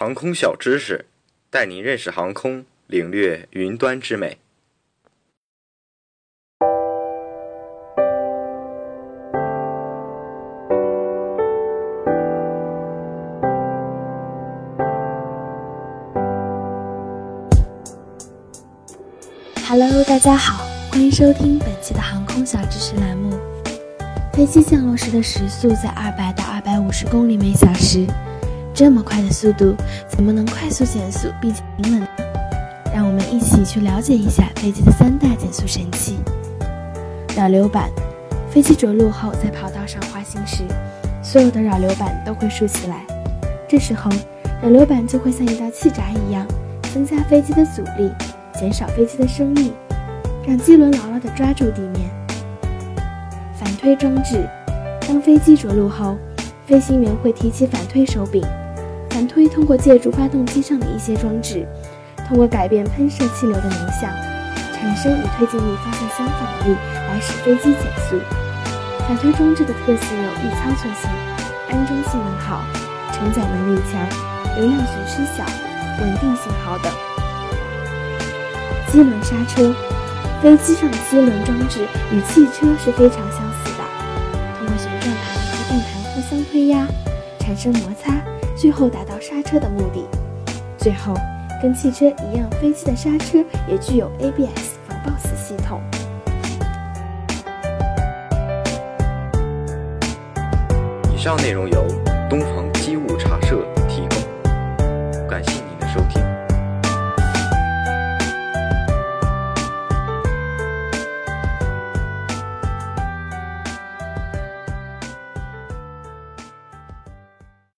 航空小知识，带您认识航空，领略云端之美。Hello，大家好，欢迎收听本期的航空小知识栏目。飞机降落时的时速在二百到二百五十公里每小时，这么快的速度，怎么能快速减速并且平稳呢？让我们一起去了解一下飞机的三大减速神器。扰流板，飞机着陆后在跑道上滑行时，所有的扰流板都会竖起来，这时候扰流板就会像一道气闸一样，增加飞机的阻力。减少飞机的升力，让机轮牢牢地抓住地面。反推装置，当飞机着陆后，飞行员会提起反推手柄。反推通过借助发动机上的一些装置，通过改变喷射气流的流向，产生与推进力方向相反的力，来使飞机减速。反推装置的特性有易操作性、安装性能好、承载能力强、流量损失小、稳定性好等。机轮刹车，飞机上的机轮装置与汽车是非常相似的，通过旋转盘和动盘互相推压，产生摩擦，最后达到刹车的目的。最后，跟汽车一样，飞机的刹车也具有 ABS 防抱死系统。以上内容由东鹏。